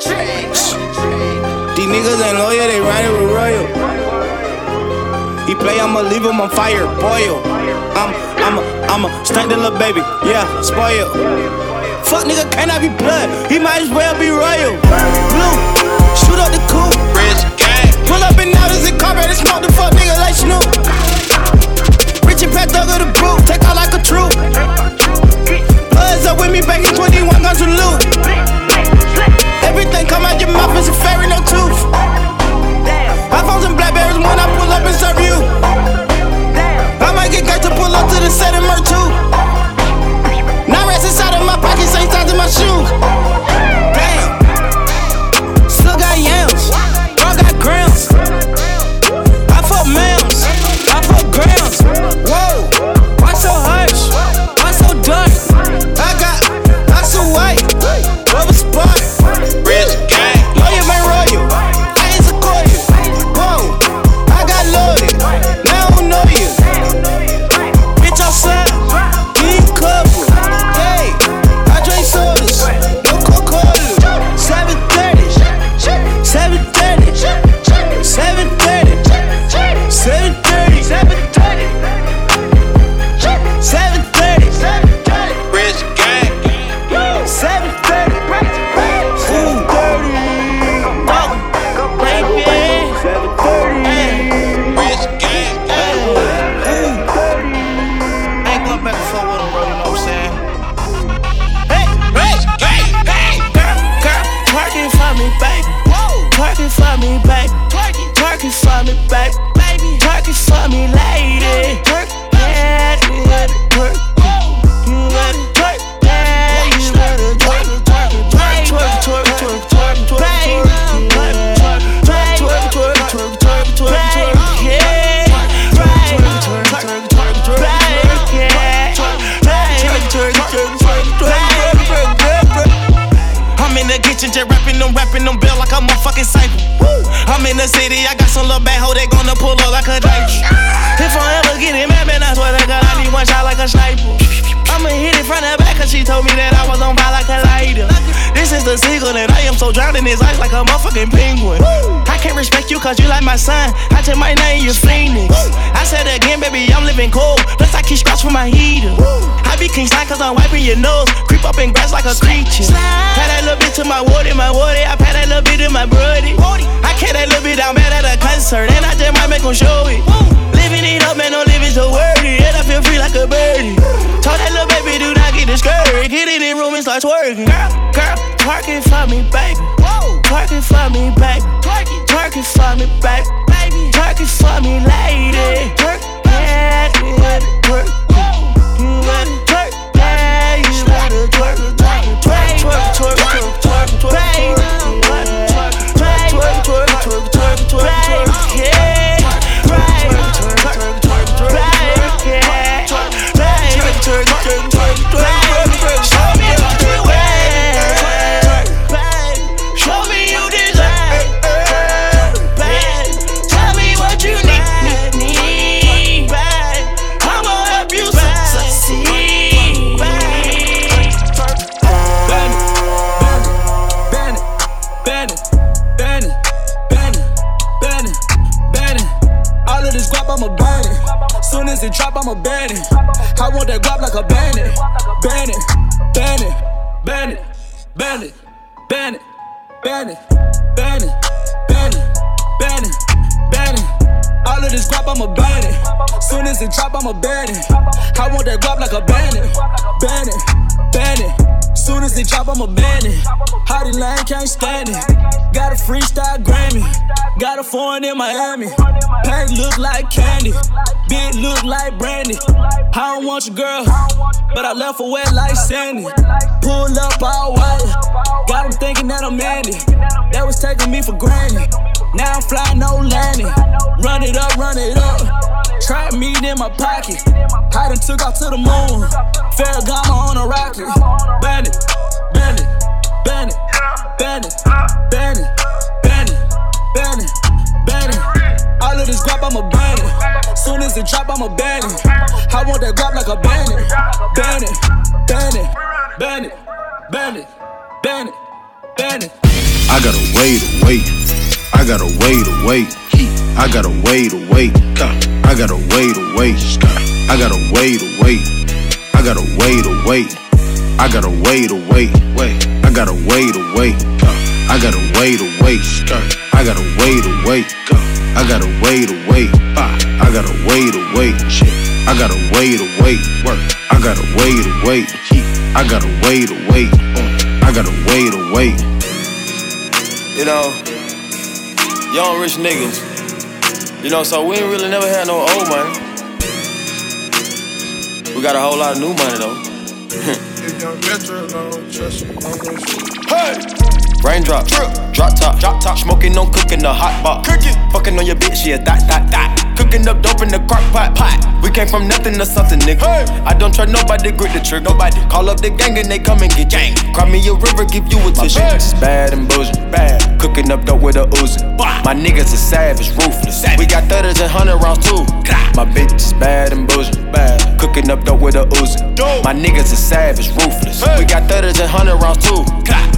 track. These niggas ain't loyal, they riding with royal. He play, I'ma leave him on fire, boil. I'm, I'm a, I'm a stank the little baby, yeah, spoil. Fuck nigga, can I be blood? He might as well be royal. Blue, shoot up the coupe. Rich gang. Pull up in out as a car, and smoke the fuck nigga like Snoop. Rich and Pat Thug of the brew, take out like a troop. Bloods up with me, banging 21 guns with loot. Everything come out your mouth is a fairy, no tooth. iPhones and Blackberries when I pull up and serve you. I might get got to pull up to the set and murk too. it for me, lady. I'm in the kitchen, just rapping, I'm rapping, I'm a fucking cypher. In the city, I got some little bad hoe, they gonna pull up like a dice. If I ever get it mad, man, I swear to God, I need one shot like a sniper. I'ma hit it from the back, cause she told me that I was on fire like a lighter. This is the seagull, and I am so drowned in his eyes like a motherfucking penguin. I can't respect you cause you like my son. I take my name, you Phoenix. I said again, baby, I'm living cold. Plus, I keep scratch for my heater. I be king slide cause I'm wiping your nose. Creep up in grass like a creature. Pat that little bit to my woody, my woody. I pat that little bit to my brody. I carry that little bit down bad at a concert, and I just might make 'em show it. Living it up, man, no living so wordy. And I feel free like a birdie. Told that little baby, do not get discouraged. Get in the room and start twerking. Girl, girl, twerking for me, baby. Twerking for me, baby. Twerking for me, baby. Twerking for me, lady. Twerk, gotta twerk. Gotta twerk, yeah, you gotta twerk. Twerk, twerk, twerk, twerk, twerk, twerk, twerk, a bandit. Bandit, bandit, bandit, bandit, bandit, bandit, bandit, bandit, bandit, bandit. All of this guap, I'ma ban it. Soon as it drop, I'ma ban it. I want that guap like a bandit. Bandit, bandit. Soon as they drop, I'ma ban it. Hottie Lane can't stand it. Got a freestyle Grammy. Got a foreign in Miami. Paint look like candy. Big look like brandy. I don't want your girl, but I left her wet like Sandy. Pull up all white. Got them thinking that I'm Mandy. That was taking me for granted. Now I'm flying, no landing. Run it up, run it up. Trap meat in my pocket. I done took off to the moon. Ferragamo on a rocket. Bandit, bandit, bandit, bandit, bandit, bandit, bandit, bandit. All of this guap, I'ma ban it. Soon as it drop, I'ma ban it. I want that guap like a bandit. Bandit, bandit, bandit, bandit, bandit, bend it. I gotta wait, wait. I gotta wait, wait. I gotta wait, wait. I gotta wait, wait. I gotta wait, wait. I gotta wait, wait. I gotta wait, wait. Wait. Wait. I gotta wait, wait. I gotta wait, wait. I gotta wait, wait. I gotta wait, wait. I gotta wait, wait. I gotta wait, wait. I gotta wait, wait. I gotta wait, wait. I gotta wait, wait. You know, young rich niggas. You know, so we ain't really never had no old money. We got a whole lot of new money though. Hey! Raindrop, drip, drop top, drop top, smoking on cooking the hot pot, cooking, fucking on your bitch, yeah, that, that, that, cooking up dope in the crock pot, pot. We came from nothing to something, nigga. Hey. I don't trust nobody, grip the trick, nobody. Call up the gang and they come and get gang. Cry me a river, give you a tissue. My bitch is bad and bullshit, bad. Cooking up dope with a Uzi. My niggas are savage, ruthless. We got thudders and hundred rounds too. My bitch is bad and bullshit, bad. Cooking up dope with a Uzi. My niggas are savage, ruthless. We got thudders and hundred rounds too.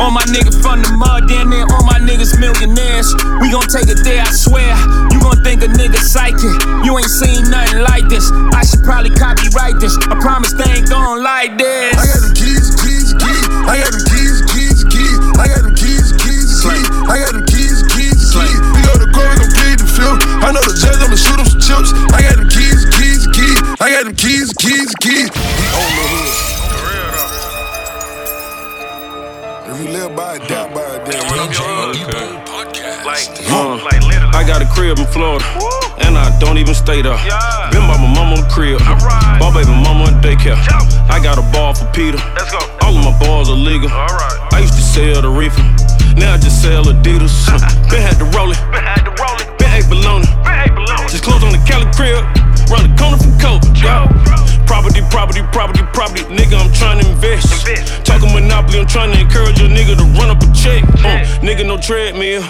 All my niggas from the mud, down there. All my niggas millionaires. We gon' take it there, I swear. You gon' think a nigga psychic. You ain't seen nothing like this. I should probably copyright this. I promise they ain't gon' like this. I got the keys, keys, keys. I got the keys, keys, keys. I got the keys, keys, keys. I got the keys, keys, keys. We go to court, we gon' plead the fifth. I know the judge, I'ma shoot him some chips. I got the keys, keys, keys. I got the keys, keys, keys. We own the hood. If you live by it, die by it, then Uh, I got a crib in Florida, and I don't even stay there. Been by my mama crib, bought baby mama a daycare. I got a ball for Peter. All of my balls are legal. I used to sell the reefer, now I just sell Adidas. Been had to roll it, been ate baloney. Just closed on the Cali crib, run the corner from Coke. Yeah. Property, property, property, property. Nigga, I'm trying to invest. Talking Monopoly, I'm trying to encourage a nigga to run up a check. Uh, nigga, no treadmill.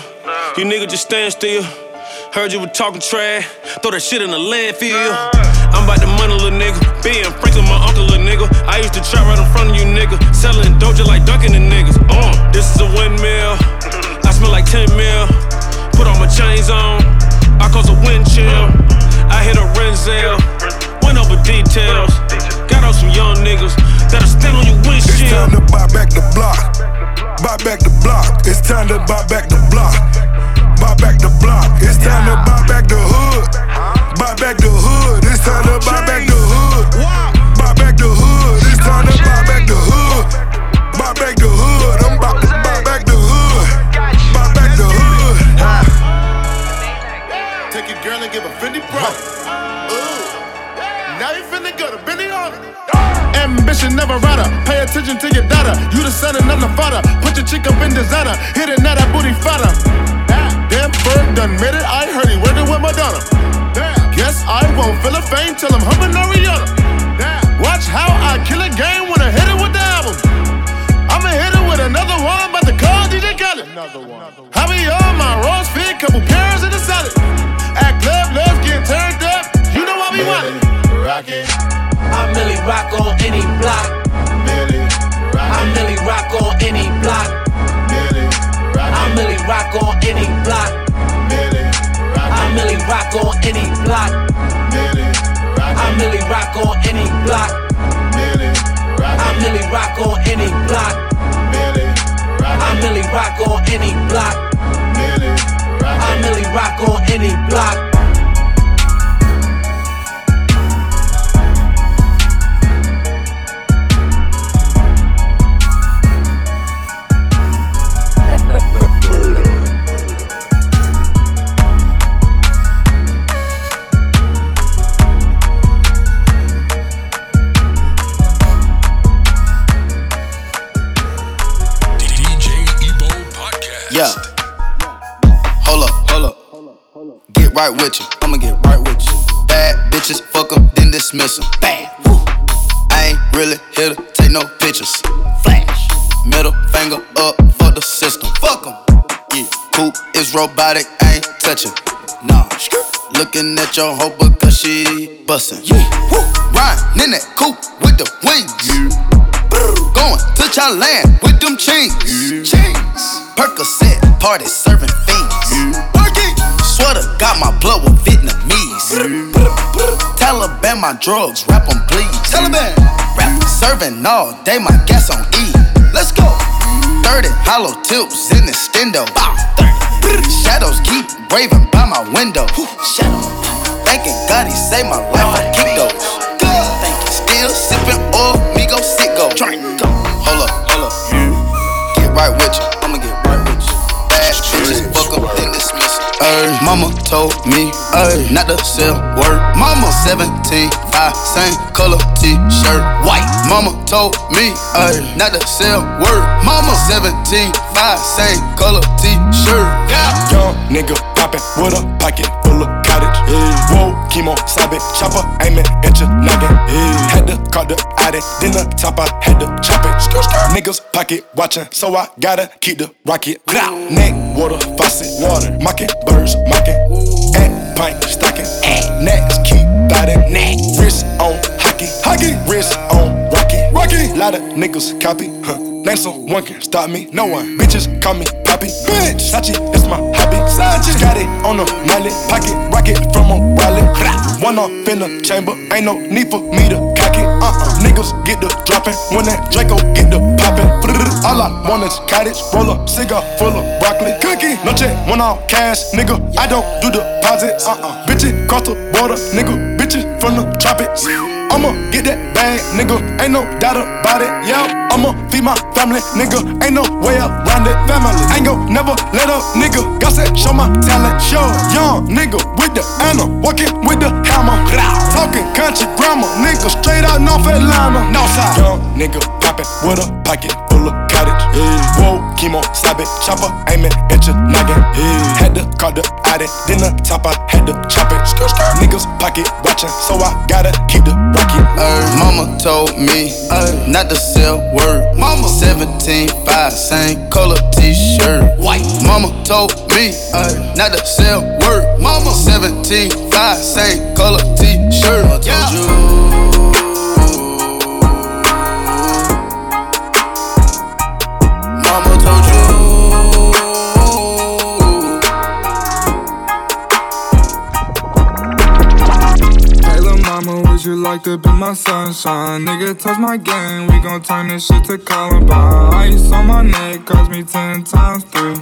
You nigga just stand still. Heard you were talking trash. Throw that shit in the landfill. I'm about the money, little nigga. Being Franklin, my uncle, little nigga. I used to trap right in front of you, nigga. Selling doja like dunking the niggas. Uh, this is a windmill. I smell like 10 mil. Put all my chains on. I cause a wind chill. I hit a Renzel. Went over details. Got some young niggas that'll stand on your It's time to buy back the block. Buy back the block. It's time to buy back the block. Buy back the block. It's time to buy back the hood. Buy back the hood. It's time to buy back the Ambition never rider. Pay attention to your daughter. You the son and I'm the father. Put your chick up in designer. Hit it now that booty fatter. Damn, Ferg done made it. I heard he working with Madonna. Guess I won't feel a fame till I'm humping Ariana. Watch how I kill a game when I hit it with the album. I'ma hit it with another one, but the call DJ Khaled. Another one. I be on my rose fit, couple pairs in the salad. At club, love get turned up. You know I be wanting. I merely rock on any block. I merely rock on any block. I merely rock on any block. I merely rock on any block. I merely rock on any block. I merely rock on any block. I merely rock on any block. I merely rock on any block. Right with you. I'ma get right with you. Bad bitches, fuck fuck 'em, then dismiss 'em. Bad. Woo. I ain't really here to take no pictures. Flash. Middle finger up for the system. Fuck Fuck 'em. Yeah. Coupe is robotic, I ain't touching. Nah. Looking at your hoe because she bustin'. Yeah. Woo. Riding in that coupe with the wings. Going to Thailand with them chains. Chains. Percocet party serving. Perky. Sweater got my blood with Vietnamese. Taliban my drugs, rap 'em please. Taliban. Rap serving all day, my gas on E. Let's go. 30 hollow tips in the stendo. Shadows keep raving by my window. Shadow. Thanking God he saved my life. Told me, ay, not to sell word. Mama 17, 5, same color t-shirt, white. Mama told me, ay, not to sell word. Mama 17, 5, same color t-shirt. Yeah. Young nigga poppin' with a pocket full of cottage. Whoa, chemo, sabe, chopper aiming at your noggin. Had to call the addy, then the top I had to chop it. Niggas pocket watchin', so I gotta keep the rocket. Neck, water, faucet, water, mocking, birds, mocking. Pint stocking, next keep biting. Wrist on hockey, hockey, wrist on. Lot of niggas copy, huh? Name someone can stop me, no one. Bitches call me Poppy, bitch. Sachi, that's my hobby. Sachi, got it on the mallet, pocket rocket from a wallet. One off in the chamber, ain't no need for me to cock it. Uh-uh, niggas get the dropping when that Draco get the popping. All I want is cottage, roll up, cigar full of broccoli, cookie. No check, one off cash, nigga. I don't do the deposits. Uh uh, bitch, it cross the border, nigga. From the tropics. I'ma get that bag, nigga. Ain't no doubt about it. Yeah, I'ma feed my family, nigga. Ain't no way around it. Family, ain't gon' never let up, nigga. God said, show my talent. Show young nigga with the Anna, walking with the hammer. Talking country grammar, nigga. Straight out North Atlanta. Northside. Young nigga poppin' with a pocket full of cottage. Whoa, chemo, stop it. chopper aiming at your noggin. Had to call the addy, then the top I had to chop it. Niggas pocket watching, so I gotta keep the rocket. Ay, mama told me ay, not to sell word. Mama 17, 5, same color t-shirt. White. Mama told me ay, not to sell word. Mama 17, 5, same color t-shirt. I told you. To be my sunshine? Nigga, touch my game, we gon' turn this shit to Columbine. Ice on my neck, cost me ten times three.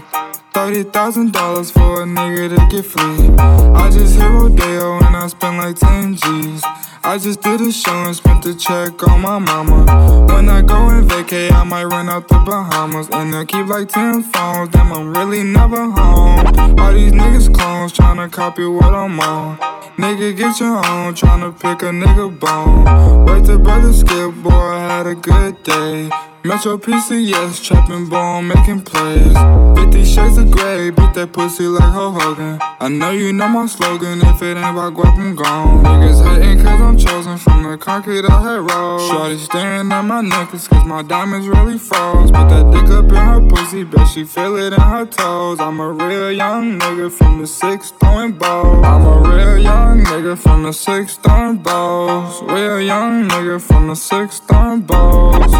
Thirty thousand dollars for a nigga to get free. I just hit Rodeo and I spend like 10 G's. I just did a show and spent the check on my mama. When I go and vacay, I might run out the Bahamas. And I keep like 10 phones, damn, I'm really never home. All these niggas clones tryna copy what I'm on. Nigga, get your own, tryna pick a nigga bone. Wait till brother skip, boy, I had a good day. Metro PCS, trapping bone, making plays. 50 shades of gray, beat that pussy like Hulk Hogan. I know you know my slogan, if it ain't about guap, I'm gone. Niggas hating cause I'm chosen from the concrete I had rolled. Shorty staring at my necklace cause my diamonds really froze. Put that dick up in her pussy, bet she feel it in her toes. I'm a real young nigga from the six throwing balls. I'm a real young nigga from the six throwing balls. Real young nigga from the six throwing balls.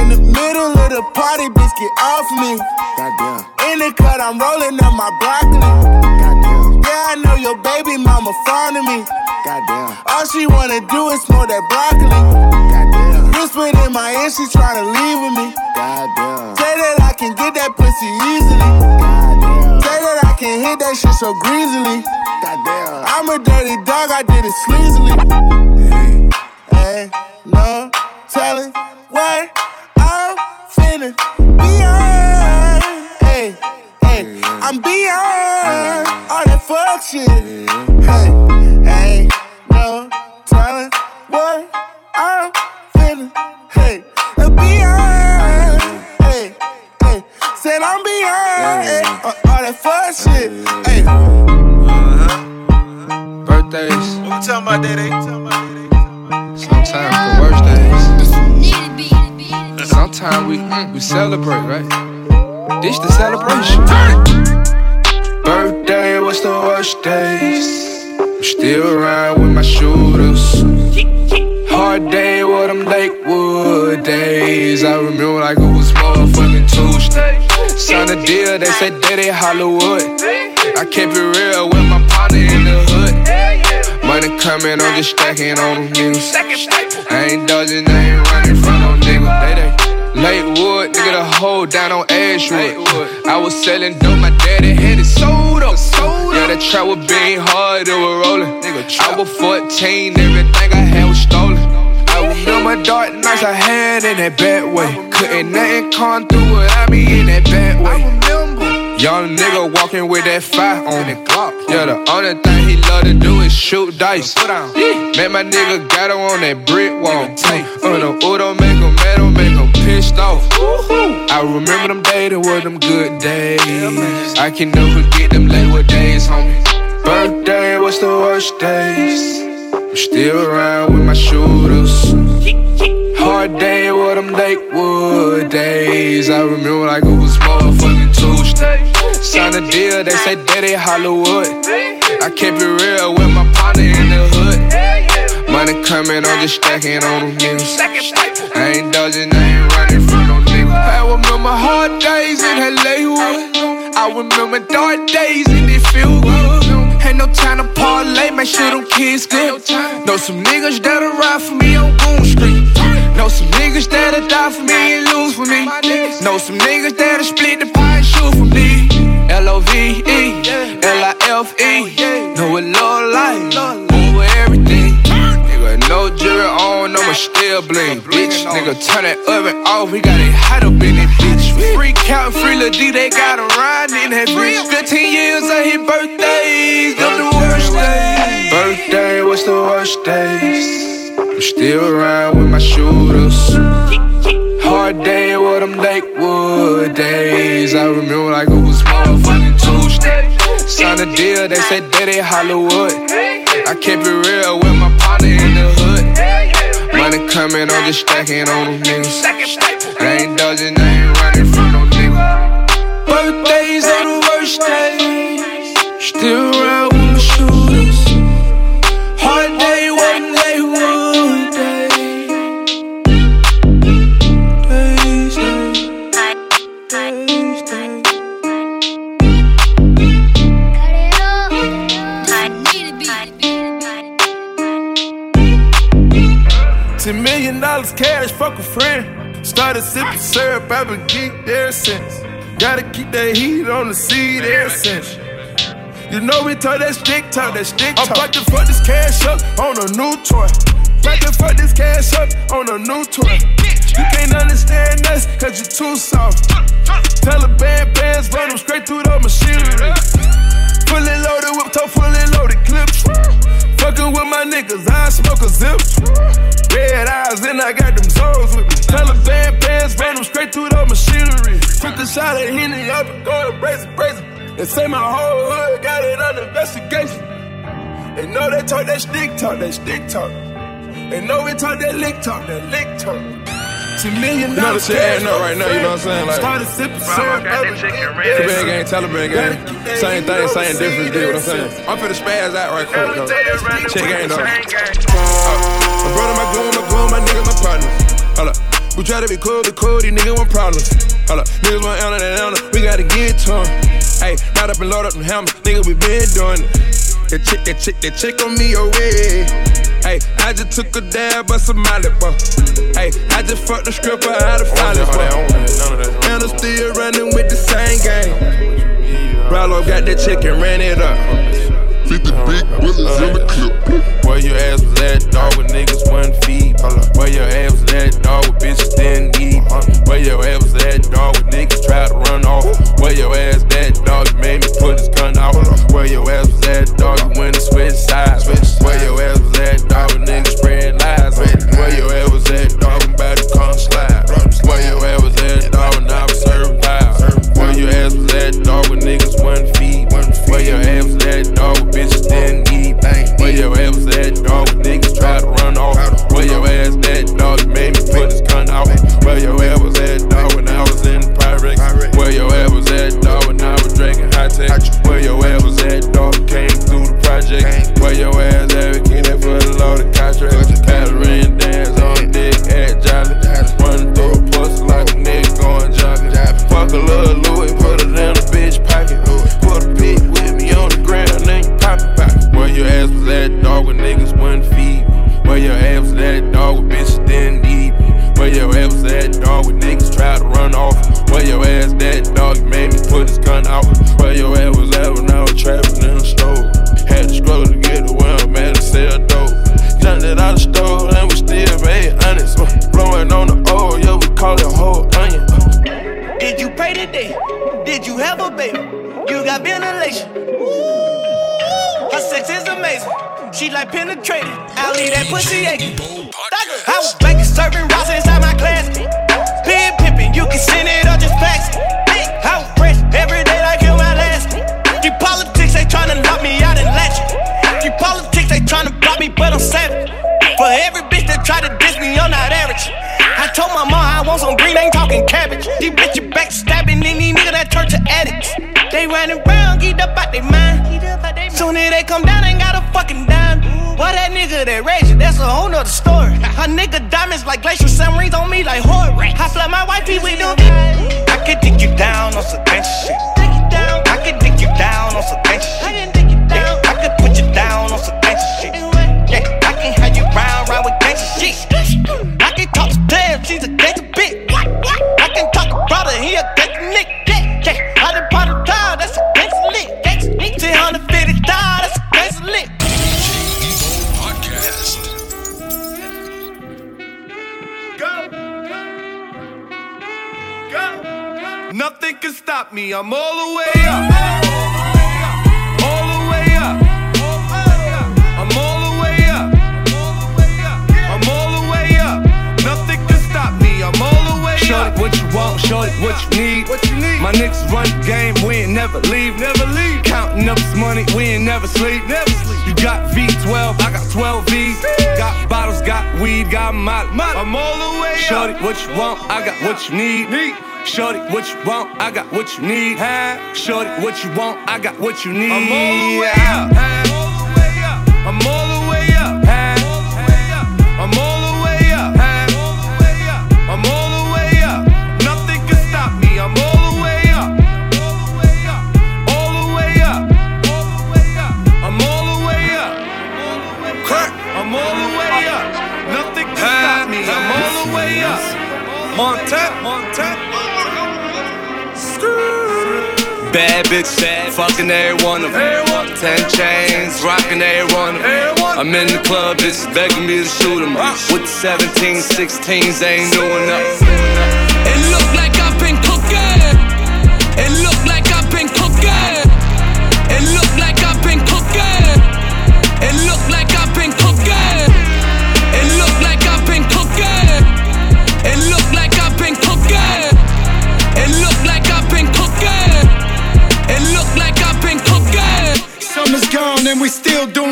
In the middle of the party, bitch, get off me. Goddamn. In the cut, I'm rolling up my broccoli. Goddamn. Yeah, I know your baby mama fond of me. Goddamn. All she wanna do is smoke that broccoli. Goddamn. Whispered in my ear, she tryna leave with me. Goddamn. Say that I can get that pussy easily. Goddamn. Say that I can hit that shit so greasily. Goddamn. I'm a dirty dog, I did it sleazily. Hey, no telling what I'm finna beyond. Hey, hey, I'm beyond all that fuck shit. Hey, hey, no telling what I'm finna. Hey, I'm beyond. Hey, hey, said I'm beyond hey, all that fuck shit. Hey. Birthdays. What we talking about, Daddy? Sometimes the worst days. Sometimes we mm, we celebrate, right? This the celebration. Birthday, what's the worst days? I'm still around with my shooters. Hard day, what them Lakewood days. I remember like it was motherfucking Tuesday. Signed a deal, they said Daddy Hollywood. I kept it real with my partner in the hood. Money coming, I'm just stacking on them niggas. I ain't dodging, I ain't running from no nigga. They, they. Lakewood, nigga, the hoe down on Ashwood. I was selling dope, my daddy had it sold up. Yeah, the trap was being hard, it was rolling. I was 14, everything I had was stolen. I remember dark nights I had in that bad way. Couldn't nothing come through without me in that bad way. Young nigga walking with that fire on it. Yeah, the only thing he love to do is shoot dice. Man, my nigga got him on that brick wall. Uh, the Udo make him mad, make him pissed off. I remember them days, they were them good days. I can never forget them Lakewood days, homie. Birthday, what's the worst days? I'm still around with my shooters. Hard day with them Lakewood days. I remember like it was motherfucking Tuesday. Signed a deal, they said Daddy Hollywood. I kept it real with my partner in the hood. Money coming, I'm just stacking on them niggas. I ain't dodging, I ain't I remember hard days in Lakewood. I remember dark days in this feel good. Ain't no time to parlay, make sure them kids good. Know some niggas that'll ride for me on Boone Street. Know some niggas that'll die for me and lose for me. Know some niggas that'll split the pie and shoot for me. L O V E, L I F E. Know it low on, still bling. Bitch, nigga, turn that oven off, we got it hot up in that bitch. Free count, free Lil D, they got him riding in that bitch. 15 years of his birthdays, them the worst days. Birthday, what's the worst days? I'm still around with my shooters. Hard day with them Lakewood days. I remember like it was motherfucking Tuesday. Signed a deal, they said Daddy Hollywood. I kept it real with my partner in the. Money coming, I'm just stacking on them niggas. I ain't dodging, I ain't running from no nigga. Birthdays are the worst days. Still fuck a friend. Started sipping syrup, I've been geeked there since. Gotta keep that heat on the seat every sense. You know we talk that stick talk, that stick talk. I'm about to fuck this cash up on a new toy. About to fuck this cash up on a new toy. You can't understand us, cause you too soft. Taliban bands run them straight through the machinery. Fully loaded whip top, fully loaded clips. Fucking with my niggas, I smoke a zip. Red eyes, and I got them zones with me. Taliban bands ran them straight through the machinery. Took a shot at Henny, up and go to brazen, brazen. They say my whole hood got it under investigation. They know they talk that stick talk, that stick talk. They know we talk that lick talk, that lick talk. See million You know the shit adding up right now, you know what I'm saying? Like, Started sipping syrup. Taliban gang, Taliban gang. Same thing, same difference, get what I'm saying? I'm finna spaz out right quick, though. Check gang, though. My brother, uh, my glue, my glue, my nigga, my partner. Hold up. We try to be cool, be cool, these niggas want problems. Hold up. Niggas want Anna and Anna, we gotta get to 'em. Hey, right up and load up them hammers, nigga, we been doing it. That chick, that chick, that chick on me away. Hey, I just took a dab of some Molly, boy. Hey, I just fucked the stripper out of Follies, boy. And I'm still running with the same gang. Brallo got that chick and ran it up. 50 big bullets in the clip. Where your ass was at, dog, with niggas one feet. Where your ass was at, dog, with bitches didn't. Where your ass was at, dog, with niggas try to run off. Where your ass at, dog, made me put his gun out. Where your ass was at, dog, you went and switched sides. Where your ass was at, dog, with niggas spread lies. Where your ass was at, dog, I'm about to come slide. Where your ass was at, dog, when I was serving. Where your ass was at, dog, with niggas one feet. Where your ass was at, bitches didn't eat. Where your ass was at, dog, niggas try to run off. Where your ass at, dog, you made me put his gun out. Where your ass was at, dog, when I was in Pyrex. Where your ass was at, dog, when I was drinking high tech. Where your ass was at, dog, came through the project. Where your ass at, that for the loaded contract. Battering dance on dick at Jolly. Running through a pussy like a nigga going jogging. Fuck a little Where your ass was at, dog, when bitches didn't eat me. Where your ass was at, dog, when niggas tried to run off. Where your ass at, dog, you made me put his gun out. Where your ass was at when I was trapping in the store. Had to struggle to get to where I'm at to sell dope. Jumped it out the stove and we still made honest. Uh, blowing on the oil, yeah, we call it whole onion. Did you pray today? Did you have a baby? You got ventilation. Amazing. She like penetrating. I'll leave that pussy aching. I was banking serving rocks inside my class. Pin pimping, you can send it or just fax it. I was fresh every day like you my last. The politics they tryna lock me out and latch it. The politics they tryna block me, but I'm savage. For every bitch that try to diss me, I'm not average. I told my mom I want some green, ain't talking cabbage. These bitches backstabbing, and these niggas that church to addicts. They running around, get up out they mind. Soon as they come down, ain't got a fucking dime. Boy, that nigga that raised you, that's a whole nother story. Her nigga diamonds like glacier submarines on me like horror. I flood my wifey with them. I can dig you down on some me, I'm all the way up. All the way up. I'm all the way up. I'm all the way up. Nothing can stop me, I'm all the way up. Shorty, what you want, shorty, what you need. What you need? My niggas run the game, we ain't never leave. Never leave. Counting up this money, we ain't never sleep. Never sleep. You got V12, I got 12 V's. Got bottles, got weed, got molly. I'm all the way up. Shorty, what you want, I got what you need. Need. Shorty, what you want, I got what you need. Huh? Shorty, what you want, I got what you need. I'm all the way up. I'm all the way up. I'm all the way up. I'm all the way up. Nothing can stop me. I'm all the way up. All the way up. All the way up, I'm all the way up. Crack. I'm all the way up. Nothing can stop me. I'm all the way up. Montana. Bad bitch, bad, fucking every one of them. Ten chains, rocking every one of them. I'm in the club, bitches begging me to shoot them. With the 17, 16s, they ain't doing nothing. It look like I've been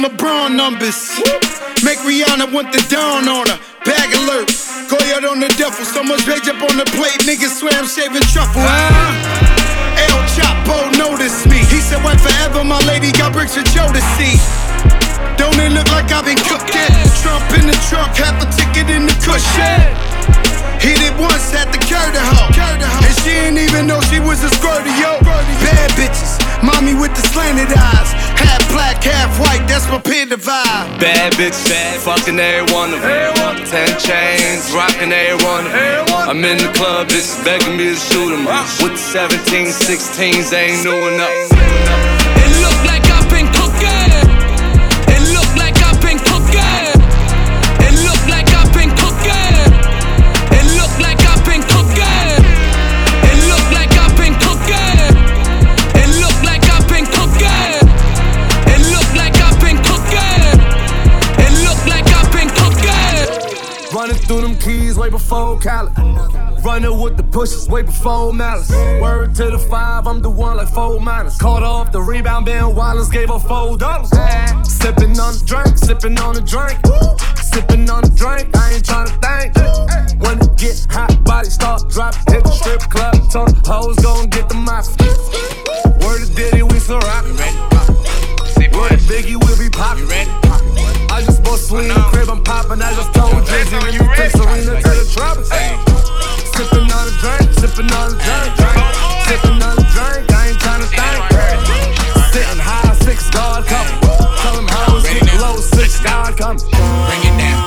doing LeBron numbers. Make Rihanna want the down on her. Bag alert. Go out on the duffel. So much rage up on the plate. Niggas swear I'm shaving truffle. Huh? El Chapo noticed me. He said, Wait forever, my lady got bricks for Joe to see. Don't it look like I've been cooking? Trump in the trunk, half a ticket in the cushion. Hit it once, to curve the hoe. And she ain't even know she was a squirty, yo. Bad bitches, mommy with the slanted eyes. Half black, half white, that's my pin vibe. Bad bitch, bad, fucking every one of them. Ten chains, rocking every one of them. I'm in the club, bitches begging me to shoot them. With the 17, 16s, they ain't doing nothing. Before Cali. Running with the pushes way before malice. Word to the five, I'm the one like four minus. Caught off the rebound, Ben Wallace gave her four dollars. Sipping on the drink, sipping on the drink. Sipping on the drink, I ain't tryna think. When it get hot, body start dropping. Hit the strip club, told the hoes gon' get the mop. Word to Diddy, we still. Word to Biggie, we'll be poppin'. I just Selena crib, I'm poppin'. I just told Drizzy, let me take Serena to the tropics. Sippin' on a drink, sippin' on a drink, sippin' on a drink. I ain't tryna think. Sitting high, six guard coming. Tell them hoes get low, six guard coming. Bring it down, bring it down,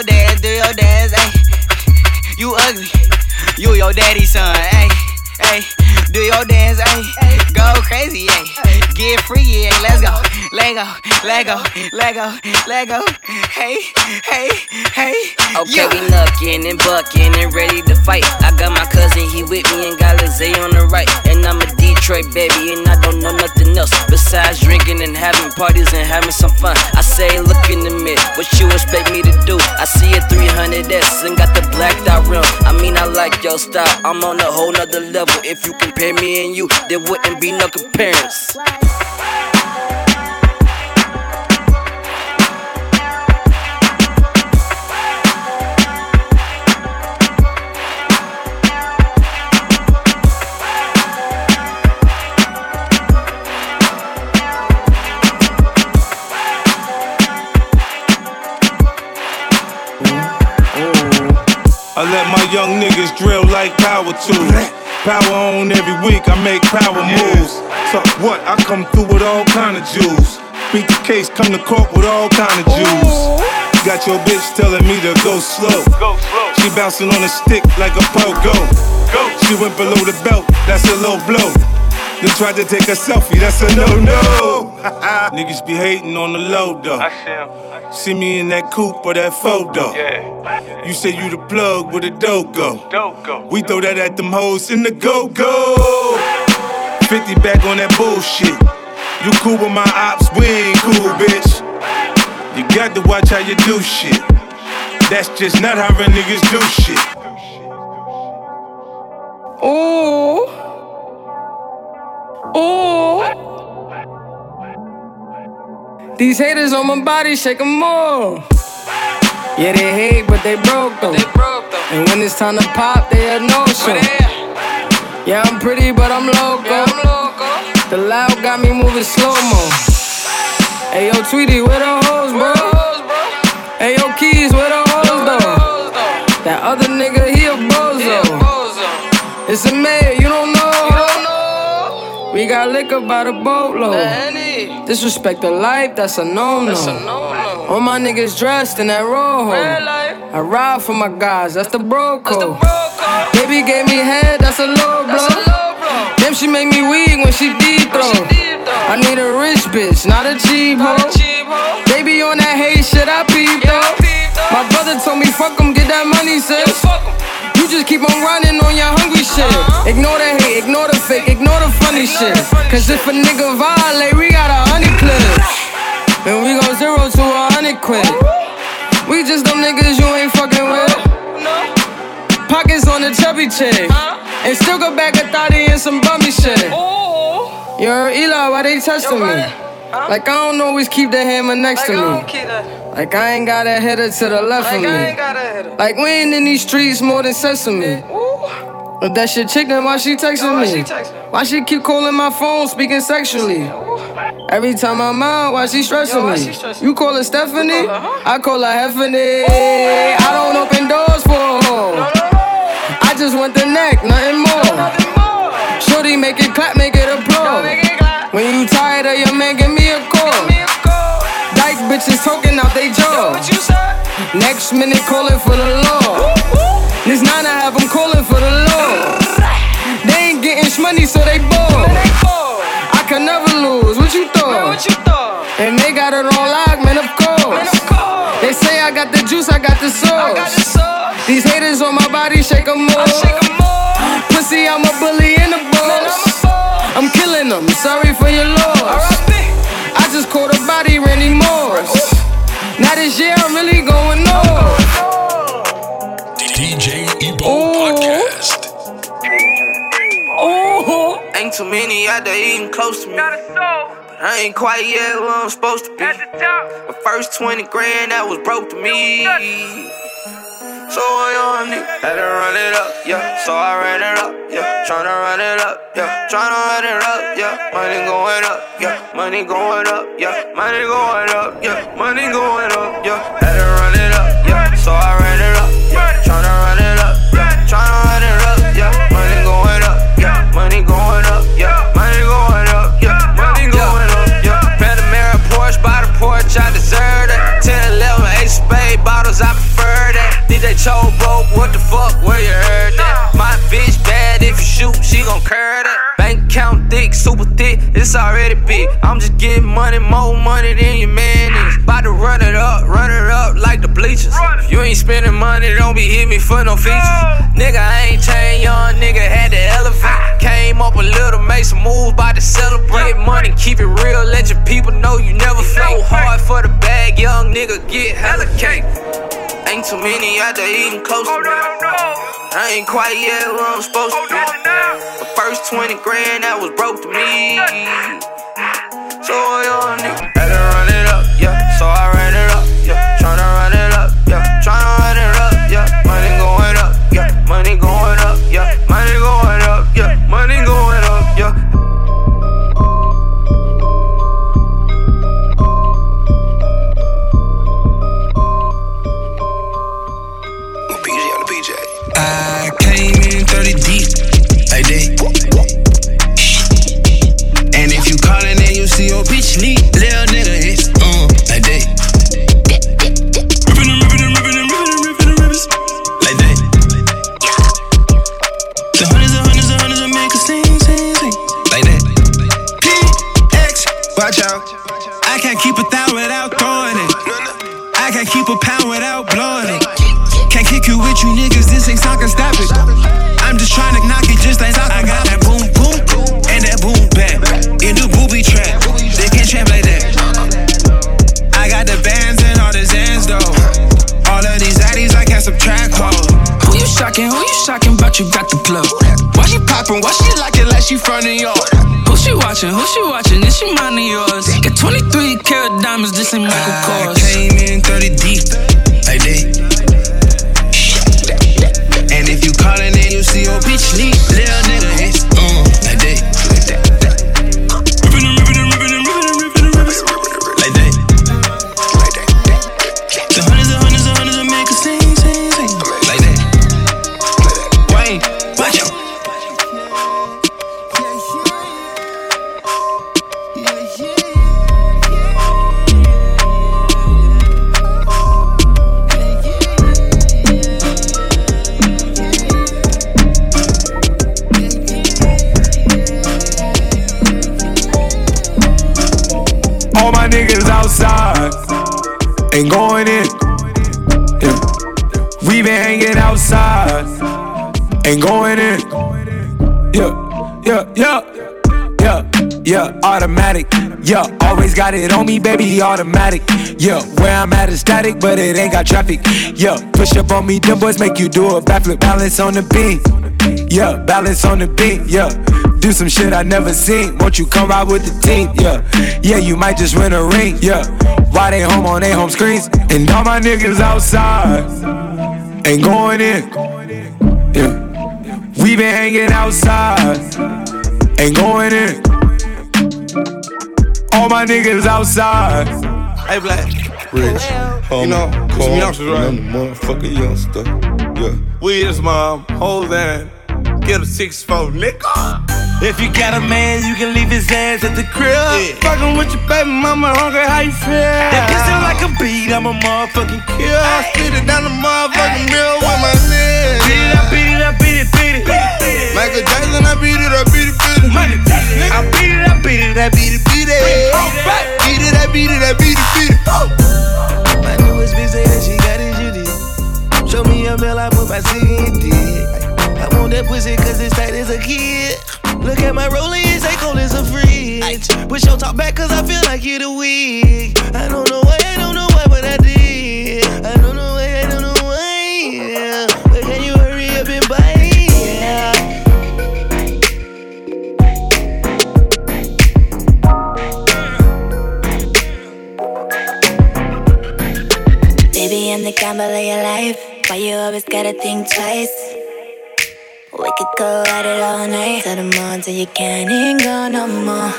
your dance, do your dance, hey. You ugly, you your daddy's son, hey, hey. Do your dance, hey, go crazy, hey. Get free, hey, let's go, let go, let go, let go, let go, hey, hey, hey. Okay, we knuckin' and buckin' and ready to fight. I got my cousin, he with me and got Lizzie on the right. And I'm a Detroit baby, and I don't know nothing else besides drinking and having parties and having some fun. I say, look in the mirror, what you expect me to do? I see a 300S and got the blacked out rim. I mean, I like your style, I'm on a whole nother level. If you compare me and you, there wouldn't be no comparison. I let my young niggas drill like power tools. Power on every week, I make power moves. So what? I come through with all kind of jewels. Beat the case, come to court with all kind of jewels. Got your bitch telling me to go slow. She bouncing on a stick like a pogo. She went below the belt, that's a low blow. Then tried to take a selfie, that's a no-no. Niggas be hating on the low though. See me in that coupe or that photo. You say you the plug with a dope go. We throw that at them hoes in the go-go. 50 back on that bullshit. You cool with my ops, we ain't cool, bitch. You got to watch how you do shit. That's just not how real niggas do shit. Ooh. Ooh. These haters on my body, shake them all. Yeah, they hate, but they broke though. They broke though. And when it's time to pop, they a no show. Yeah, I'm pretty, but I'm loco. Yeah, I'm loco. The loud got me moving slow mo. Hey yo, Tweety, where the hoes, bro? Hey yo, Keys, where the hoes though? That other nigga, he a bozo. It's a man, you don't know. We got liquor by the boatload. Disrespect the life, that's a no-no. All my niggas dressed in that rojo. I ride for my guys, that's the bro code. Baby gave me head, that's a low blow. Damn, she make me weak when she deep throw. I need a rich bitch, not a cheap hoe. Baby on that hate shit, I peep though. My brother told me fuck 'em, get that money, sis. You just keep on running on your hungry shit. Ignore the hate, ignore the fake, ignore the funny shit. Cause if a nigga violate, we got a hundred clips. And we go zero to a hundred quid. We just them niggas you ain't fucking with. Pockets on the chubby chick. And still go back a thotty and some bummy shit. Yo, Eli, why they testing me? Like I don't always keep the hammer next to me. Like I ain't got a header to the left of me. Like we ain't in these streets more than sesame. But that shit chick, then why she texting me? Why she keep calling my phone, speaking sexually? Every time I'm out, why she stressing me? You call her Stephanie? I call her Heffany. I don't open doors for a hoe. I just want the neck, nothing more. Nothing more. Shorty, make it clap, make it applaud. When you tired of your man, give me a call. Bitches talking out they jaw. Next minute calling for the law. This nine I have them calling for the law. They ain't getting money, so they bored. I can never lose. What you thought? And they got it on lock, man. Of course. They say I got the juice, I got the sauce. These haters on my body, shake 'em more. Pussy, I'm a bully in the boss. I'm killing them. Sorry for your loss. Too many out there even close to me. Not a soul. But I ain't quite yet where I'm supposed to be. At The first 20 grand that was broke to me. So I on it, had to run it up, yeah. So I ran it up, yeah. Tryna run it up, yeah. Tryna run it up, yeah. Money going up, yeah. Money going up, yeah. Money going up, yeah. Money going up, yeah. Had to run it up, yeah. So I ran it up, 11, 8 spade bottles, I prefer that. DJ Cho broke, what the fuck, where you heard that? My bitch bad, if you shoot, she gon' curve that. Account thick, super thick, it's already big. I'm just getting money, more money than your man is. About to run it up, run it up like the bleachers. If you ain't spending money, don't be hit me for no features. Nigga, I ain't chain young, nigga had to elevate. Came up a little, made some moves, about to celebrate. Money, keep it real, let your people know you never fake. Hard for the bag, young nigga, get hella cake. Ain't too many out there even close to me. I ain't quite yet where I'm supposed to oh, be. The first 20 grand that was broke to me. So I on it. Had to run it up, yeah. So I ran it up, yeah. Tryna run it up, yeah. Tryna run it up, yeah. Money going up, yeah. Money going yeah. Where I'm at is static, but it ain't got traffic. Yeah, push up on me, them boys make you do a backflip. Balance on the beam, yeah. Balance on the beat, yeah. Do some shit I never seen. Won't you come ride with the team? Yeah, yeah. You might just win a ring. Yeah. Why they home on their home screens? And all my niggas outside ain't going in. Yeah. We been hanging outside, ain't going in. All my niggas outside. Hey, Black. Rich, You know, calm, some youngsters, right? I'm the motherfucking youngster. Yeah. We is mom, hold on, get a six four nigga. If you got a man, you can leave his ass at the crib. Fucking with your baby mama, hungry, how you feel? That pussy like a beat, I'm a motherfucking kill. I spit it down the motherfucking middle with my lips. Beat it up, beat it up, beat it, beat it. Beat it. Michael Jackson, I beat it up, beat it, beat it. Money, beat it. I beat it up, beat it, I beat it, beat it. Beat it, I beat it, I beat it, beat it. Oh. My newest bitch say that she got it, did. Show me a meal, I put my cig in. I that pussy cause it's tight as a kid. Look at my rolling, it's like cold as a fridge. Push your top back cause I feel like you're the wig. I don't know why, I don't know why, but I did. I don't know why, I don't know why. Yeah. But can you hurry up and buy it? Yeah. Baby, I'm the gamble of your life. Why you always gotta think twice? We could go at it all night. Till the morning till you can't even go no more.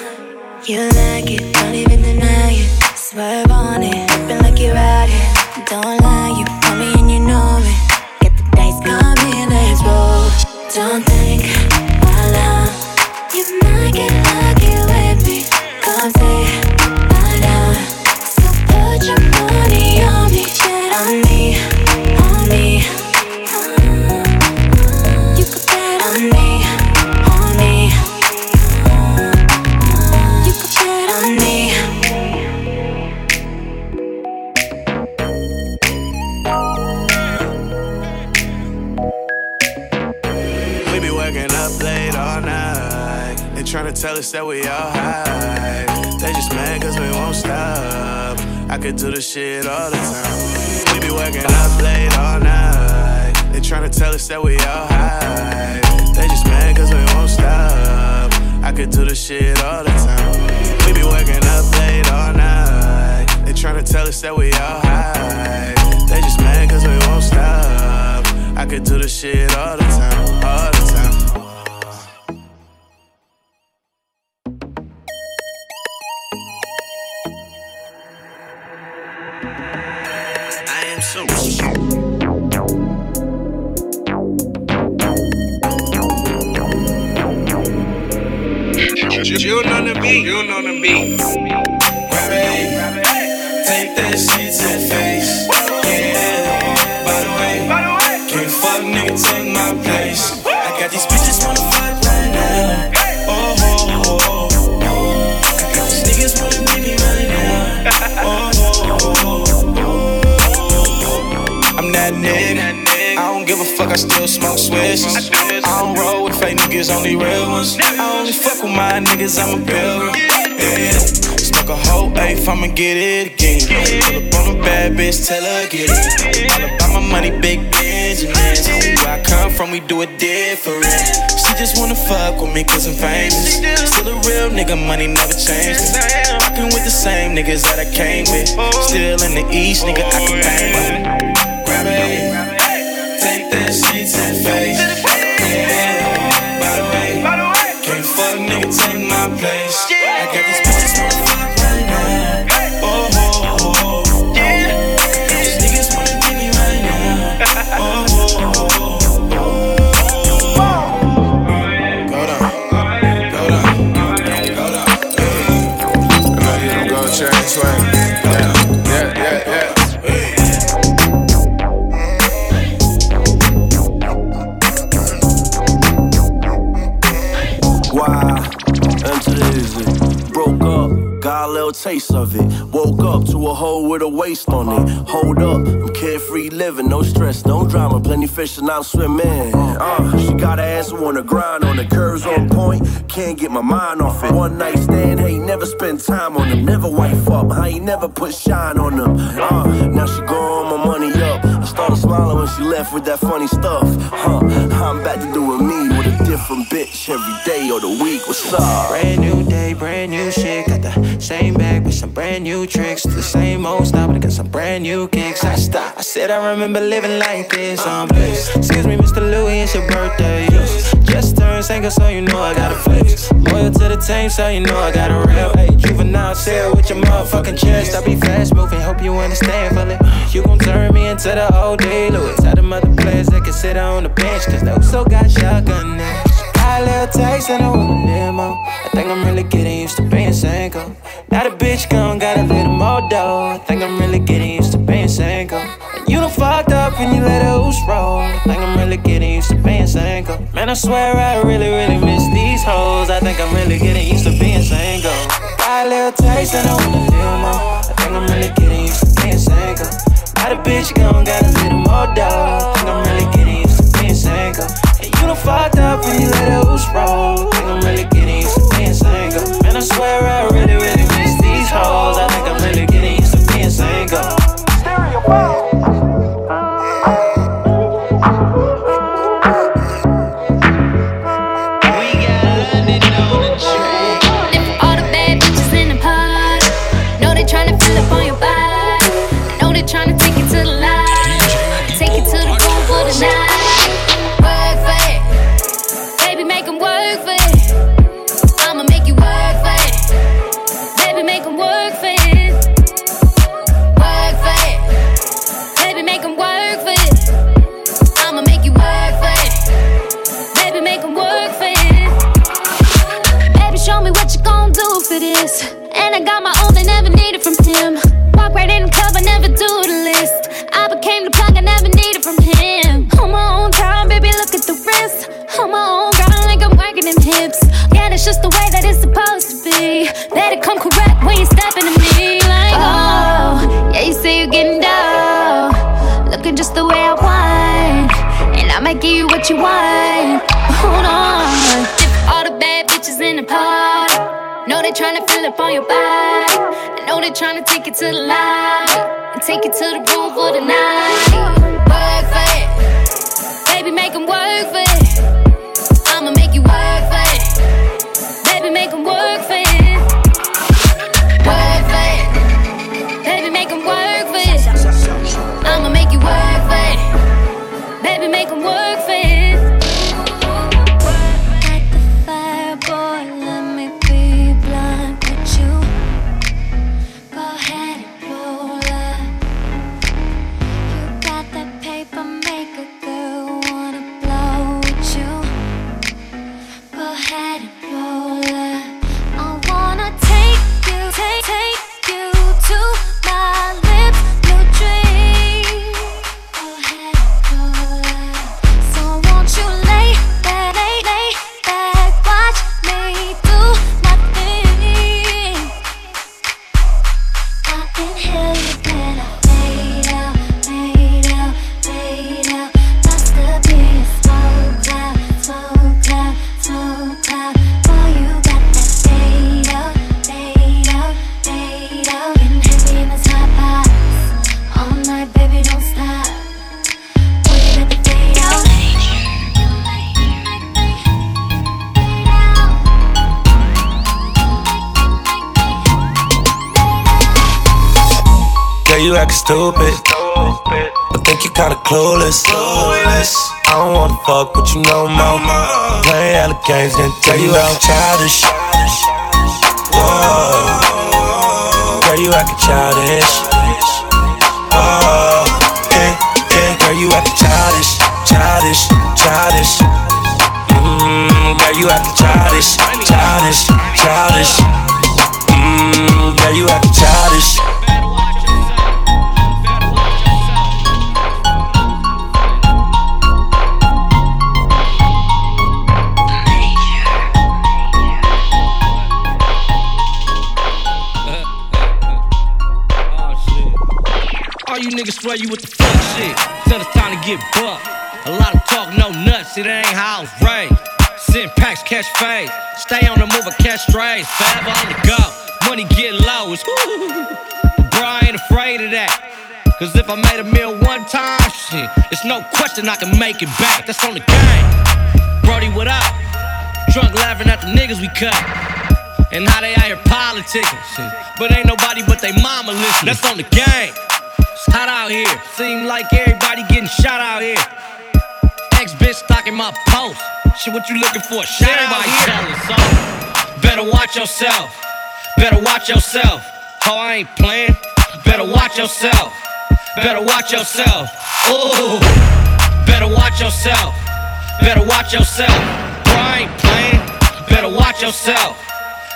You like it, don't even deny it. Swerve on it, feel like you're out here. Don't lie, you call me and you know it. Get the dice, come in, let's roll. Don't tell us that we all high. They just mad cause we won't stop. I could do this shit all the time. We be working up late all night. They trying to tell us that we all high. They just mad cause we won't stop. I could do this shit all the time. We be working up late all night. They trying to tell us that we all high. They just mad cause we won't stop. I could do this shit all the time, all the niggas, only real ones. I only fuck with my niggas, I'm a pilgrim. Yeah, smoke a whole eighth, I'ma get it again. Pull up on a bad bitch, tell her get it. All about my money, big Benjamins. Where I come from, we do it different. She just wanna fuck with me cause I'm famous. Still a real nigga, money never changed. Rockin' with the same niggas that I came with. Oh. Still in the east, nigga, I can oh, bang with. Grab it, take that shit to the face. My place. I got these bitches taste of it. Woke up to a hole with a waist on it. Hold up, I'm carefree living, no stress, no drama. Plenty fish and I'm swimming. Uh, she got her ass on the grind, on the curves on point. Can't get my mind off it. One night stand, hey, never spend time on them. Never wife up, I ain't never put shine on them. Uh, now she gone, my money up. Started smiling when she left with that funny stuff. Huh, I'm back to doing me with a different bitch every day of the week. What's up? Brand new day, brand new shit. Got the same bag with some brand new tricks. The same old style, but I got some brand new kicks. I stopped. I said I remember living like this on bliss. Excuse me, Mr. Louis, it's your birthday. Just turned single, so you know I got a flex. Loyal to the team, so you know I got a real. Hey, juvenile sale with your motherfucking chest. I be fast moving, hope you understand fully. You gon' turn me into the old day Louis. Tell them other players that can sit on the bench, cause they also got shotgun neck. Got a little taste and I want a more. I think I'm really getting used to being single. Now the bitch gone, got a little more dough. I think I'm really getting used to being single. And you done fucked up and you let a loose roll. I think I'm really getting used to being single. Man, I swear I really, really miss these hoes. I think I'm really getting used to being single. Got a little taste and I want a little more. I think I'm really getting used to being single. Now the bitch gone, got a little more dough. I think I'm really getting used to being single. And you done fucked up and you let it loose roll. Think I'm really getting used to being single. Man, I swear I really, just the way that it's supposed to be. Let it come correct when you step into me. Like, oh, yeah, you say you're getting down. Looking just the way I want. And I might give you what you want. Hold on. Dip All the bad bitches in the party. Know they tryna fill up on your body. I know they tryna take you to the light. And take you to the room for the night. Work for it. Baby, make 'em work for it. You acting stupid. I think you kinda clueless. I don't wanna fuck with you no more. Playing the games, then tell you I'm childish. Whoa. Girl, you acting childish. Oh, yeah, yeah. Girl, you acting childish, childish, childish. Mmm, girl, you acting childish, childish, childish. Mmm, girl, you acting childish. Niggas swear you with the fuck shit. Till it's time to get bucked. A lot of talk, no nuts, it ain't how I was raised. Send packs, catch fade. Stay on the move or catch strays. Forever on the go. Money get low, it's Bro, I ain't afraid of that. Cause if I made a meal one time, shit, it's no question I can make it back. That's on the game. Brody, what up? Drunk laughing at the niggas we cut. And how they out here politicking. Shit. But ain't nobody but they mama listening. That's on the game. It's hot out here. Seem like everybody getting shot out here. Ex bitch stalking my post. Shit, what you looking for? Shot everybody telling so. Better watch yourself. Better watch yourself. Oh, I ain't playing. Better watch yourself. Better watch yourself. Ooh. Better watch yourself. Better watch yourself. Bro, I ain't playing. Better watch yourself.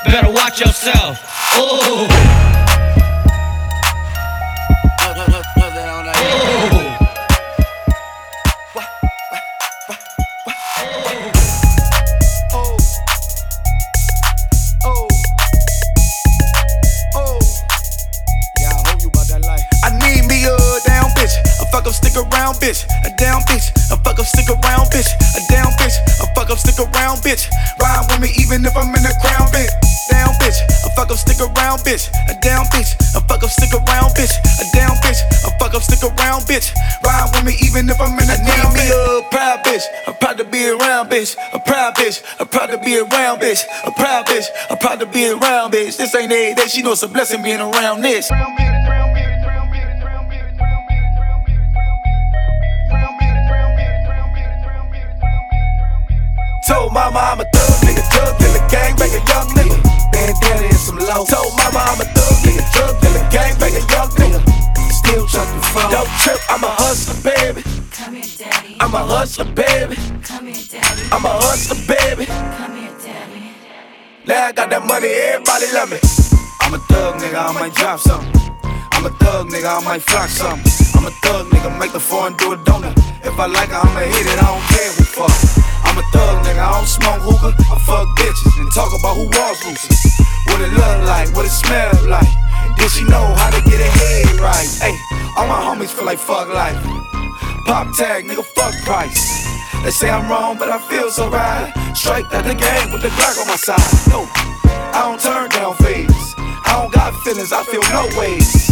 Better watch yourself. Ooh. Ooh. Bitch, a proud bitch, I'm proud to be around bitch, a proud bitch, I'm proud to be around bitch. This ain't every day, she know it's a blessing being around this. Told mama I'm a thug nigga, drug dealer, gang bang a young nigga. Bandana and some low. Told mama I'm a thug nigga, drug dealer, gang bang a young nigga. Still jumping phone. Don't trip, I'm a hustler, baby. Come here, daddy. I'm a hustler, baby. Come here, daddy. I'm a hustler, baby. Come here, daddy. Now I got that money, everybody love me. I'm a thug nigga, I might drop something. I'm a thug nigga, I might flock something. I'm a thug nigga, make the foreign do a donut. If I like it, I'ma hit it, I don't care who fuck. I'm a thug nigga, I don't smoke hookah. I fuck bitches and talk about who was loose. What it look like, what it smell like. Did she know how to get her head right? Hey, all my homies feel like fuck life. Pop tag, nigga, fuck price. They say I'm wrong, but I feel so right. Straight out the game with the Glock on my side. No, I don't turn down phase. I don't got feelings, I feel no ways.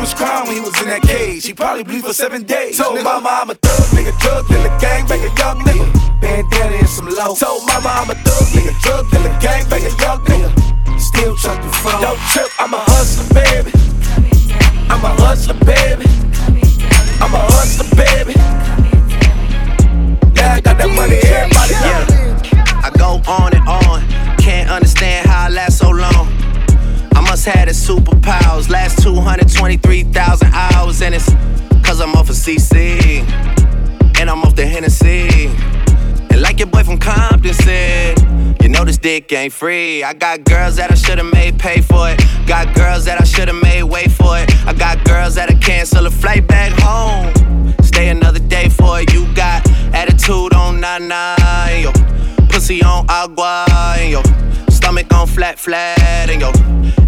Was crying when he was in that cage. He probably bleed for seven days. Told mama I'm a thug nigga, drug dealer, gang bang a young nigga. Bandana and some low. Told mama I'm a thug nigga, drug dealer, gang bang a young nigga. Still trucking phone. Don't trip, I'm a hustler, baby. I'm a hustler, baby. I'm a hustler, baby. Yeah, I got that money, everybody love 123,000 hours and it's Cause I'm off of CC And I'm off the Hennessy. And like your boy from Compton said You know this dick ain't free. I got girls that I should've made pay for it. Got girls that I should've made wait for it. I got girls that'll cancel a flight back home. Stay another day for it. You got attitude on 9-9, yo. Pussy on agua, and yo. Stomach on flat, flat, and yo.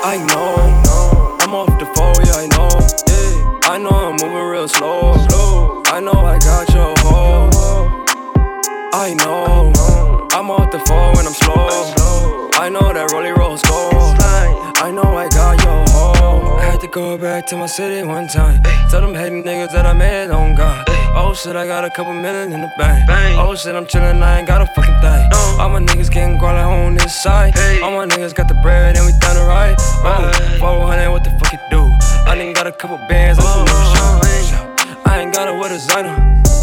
I know I'm off the phone, yeah, I know. I know I'm moving real slow. I know I got your hoe. I know. I'm off the phone when I'm slow. I know that Rolly Rolls gold. I know I got. Had to go back to my city one time. Tell them hating niggas that I made on God. Oh shit, I got a couple million in the bank. Oh shit, I'm chillin', I ain't got a fucking thing. All my niggas getting growlin' on this side. All my niggas got the bread and we done it right. Oh, 400, what the fuck you do? I done got a couple bands, new shit. I ain't got it with a designer.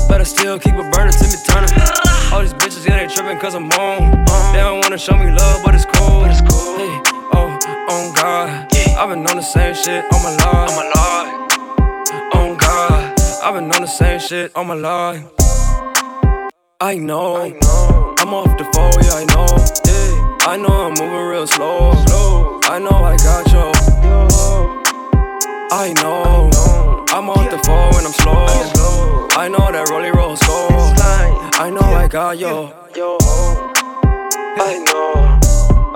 But I still keep a burner to me turning. All these bitches, yeah, they trippin' cause I'm on. They don't wanna show me love, but it's cool. Hey, oh, on God. I've been on the same shit on my life. On my life. On God. I've been on the same shit on my life. I know. I'm off the phone, yeah, I know. Yeah. I know I'm moving real slow. I know I got you. I know. I'm off the phone when I'm slow. I know that Rolly Rolls gold. I know I got yo. I know.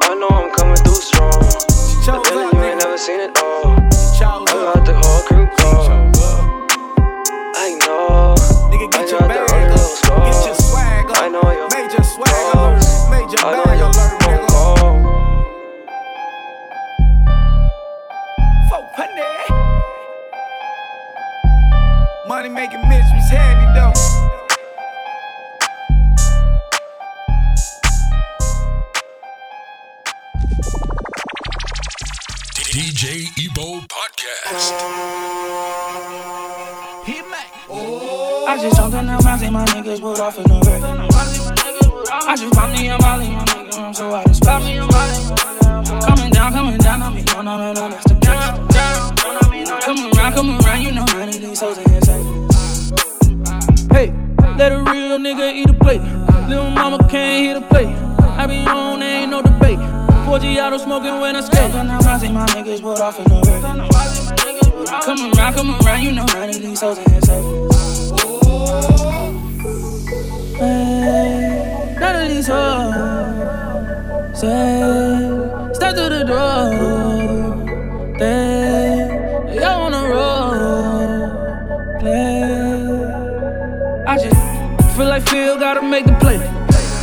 I know I'm coming through strong. The feeling you ain't never seen it all. I got the whole crew call. I know. I got the Rolly Rolls gold. I know yo. Major swag alert, major I know bag alert, nigga. Money making mysteries DJ Ebo Podcast. I just jumped in the mountain, my niggas put off in the river. I just popped me a molly, my nigga, I'm so out of spot. Coming down, coming down, I'm on, I'm on, that's the down, down. Come around, come around, you know none of these hoes are inside. Hey, let a real nigga eat a plate. Little mama can't hit a plate. I be on, there ain't no debate. 4G auto smoking when I skate. Jumping out, mountain, my niggas put off in the river. Come around, come around, you know none of these hoes are inside. Hey, none of these hoes say, step to the door. They, y'all wanna roll, play. I just feel like Phil gotta make the play.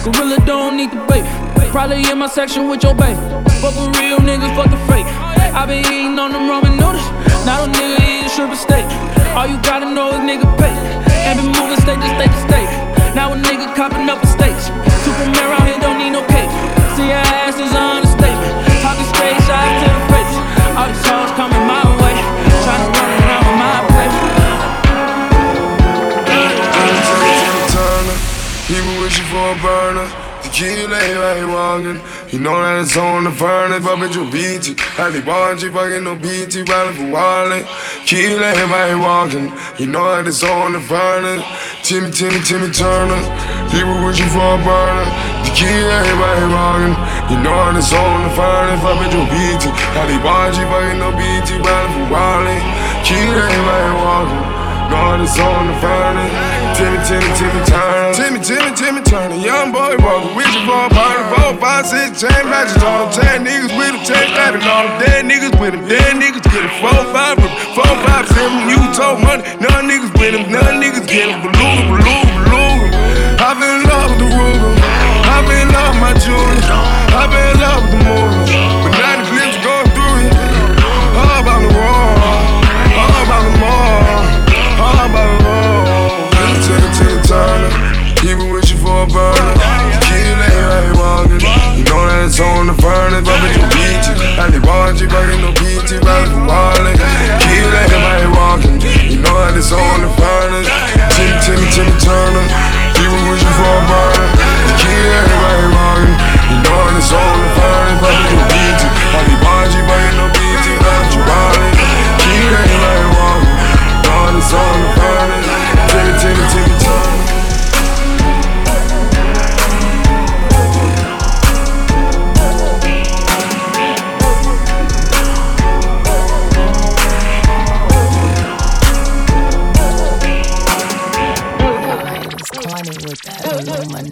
Gorilla don't need the bait. Probably in my section with your babe. Fuck with real niggas, fuck the fake. I been eating on them ramen noodles. Now them nigga eating shrimp and steak. All you gotta know is nigga pay. And been moving state to state to state. Now a nigga copping up estates. Superman around here don't need no cape. See her ass is on the statement. Talking straight shots to the face. All these hoes coming my way. Trying to run around with my. Turner, he was wishing for a burner. Tequila, he ain't walking. You know that it's on the furnace, but bitch, you beat it. I be watching, fucking no beat BT, riding for wallet. Killer, he ain't walking. You know that it's on the furnace. Timmy, Timmy, Timmy Turner, People wishing for a burner. Tequila, he ain't walking. You know that it's on the furnace, but bitch, you beat it. I be watching, fucking no BT, riding for wallet. Killer, he ain't walking. God is on the furnace. Timmy, Timmy, Timmy Turner. Timmy, Timmy, Timmy Turner. Young boy walking with you for a party. Four, five, six, chain matches on them. Ten niggas with ten that and all them dead niggas with him. Dead niggas get him. Four, five, four, five, seven. You told money. None niggas with him. None niggas get him. Beluga, beluga, beluga. I've been in love with the Ruger. I've been in love with my jewelry. I've been in love with the movie. But now the clips going through it. All about the wall. All about the mall. All about the. Montana. Keep it with you for a burner. Kill it, I ain't walking. You know that it's on the furnace, but bitch, you beat you. I did watch you, but ain't no beat you, but I'm. Kill it, I walking. You know that it's on the furnace. Timmy, Timmy, Timmy Turner. Keep it with you for a burner. Kill it, I ain't walking. You know that it's on the furnace, but bitch, you beat you.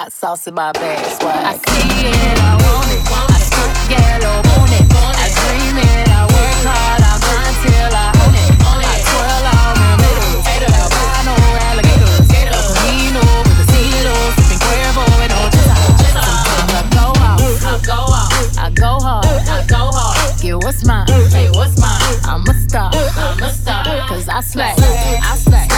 Hot sauce in my bag, swag. I see it, I want it. I stuck yellow, want it. I dream it, I work hard, I grind till I own it. I twirl on the middle, albino alligators. El Camino with the steelos, sipping Cuervo and Ocho. Sometimes I go off, I go off, I go hard, I go hard. Get what's mine, hey, what's mine? I'm a star, I'm a star. Cause I slay, I slay,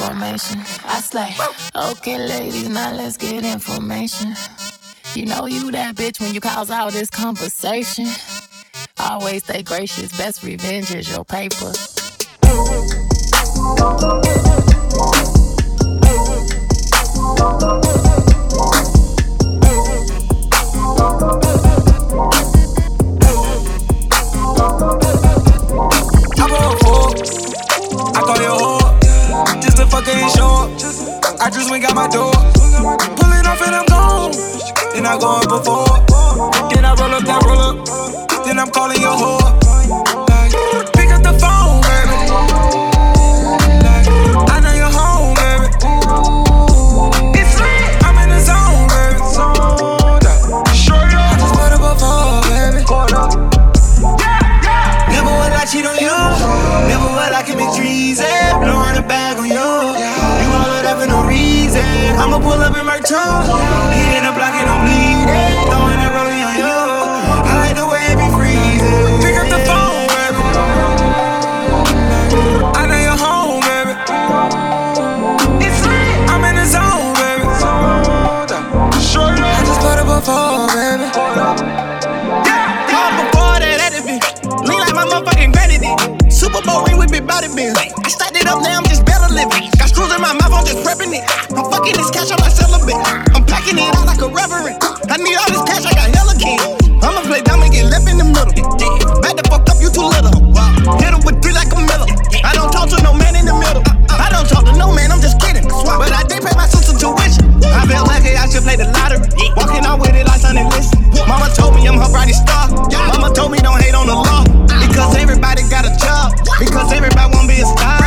get information. I slay. Okay, ladies, now let's get information. You know you that bitch when you cause all this conversation. Always stay gracious, best revenge is your paper. Before. Then I roll up, then roll up. Then I'm calling your whore. Like, pick up the phone, baby. I know you're home, baby. It's lit. I'm in the zone, baby. I just put up a phone, baby. Never will I cheat on you. Never will I commit treason. Blowing a bag on you. You all of that for no reason. I'ma pull up in my tongue. It. I'm fucking this cash, I'm not celibate. I'm packing it out like a reverend. I need all this cash, I got hella king. I'ma play dumb and get left in the middle. Back the fuck up, you too little. Hit him with three like a miller. I don't talk to no man in the middle. I don't talk to no man, I'm just kidding. But I did pay my sister tuition. I felt lucky I should play the lottery. Walking out with it like Sonny Liston. Mama told me I'm her brightest star. Mama told me don't hate on the law. Because everybody got a job. Because everybody wanna be a star.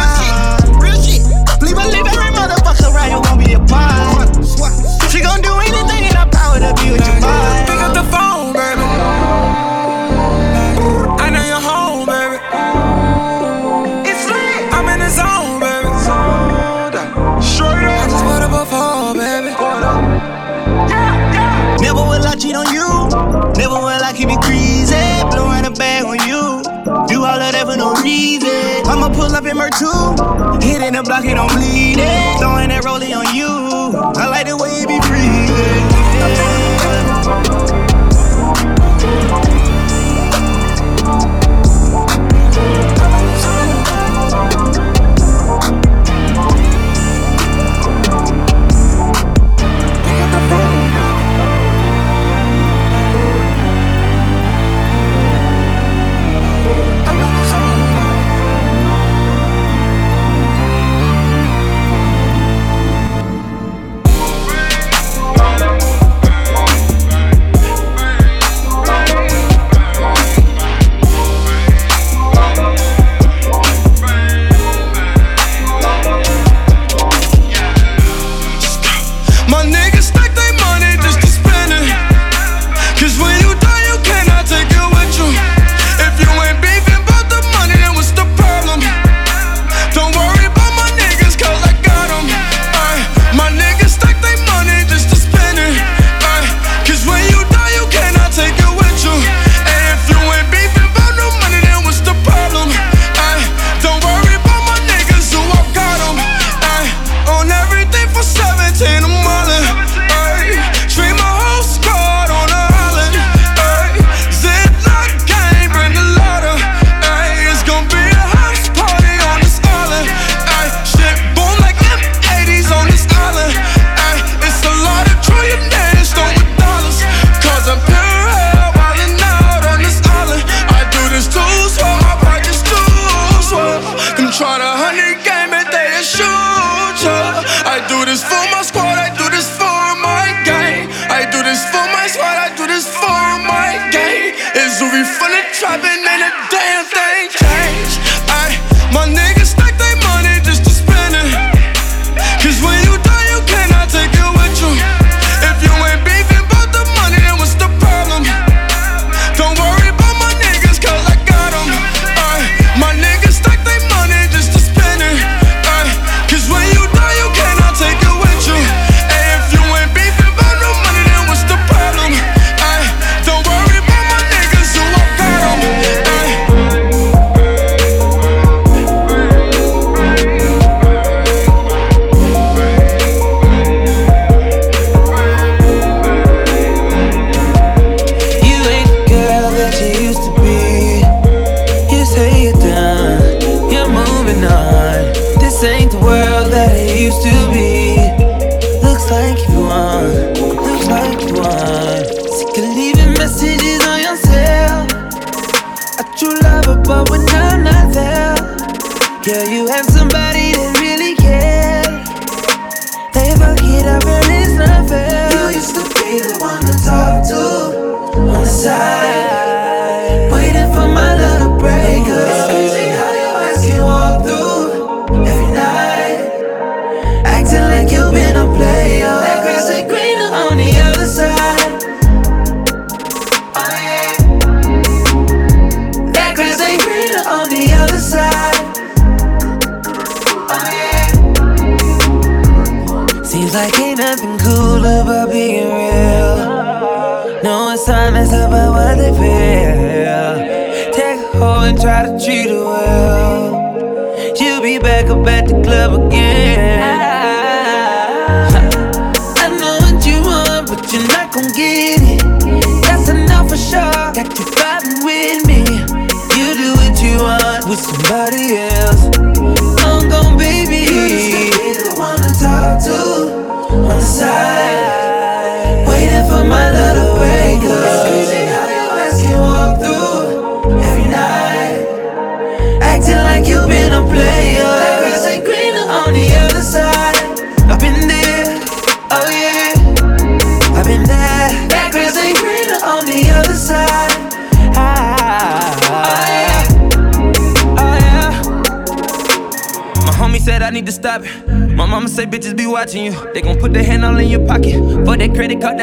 Pull up in Mer 2. Hitting the block and I'm bleeding. Throwing that rollie on you.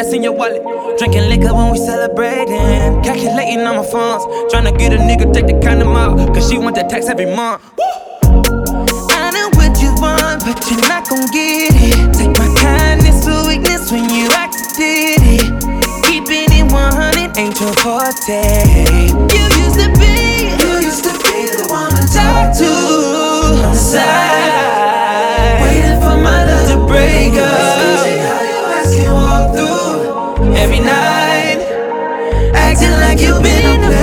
that's in your wallet. Drinking liquor when we celebrating. Calculating on my funds. Trying to get a nigga, take the condom out. Cause she want that tax every month. Woo! I know what you want, but you're not gon' get it. Take my kindness for weakness when you acted it. Keeping it 100 ain't your forte. You used to be, you used to be the one to talk to. On the side, waiting for my love to break up. you've been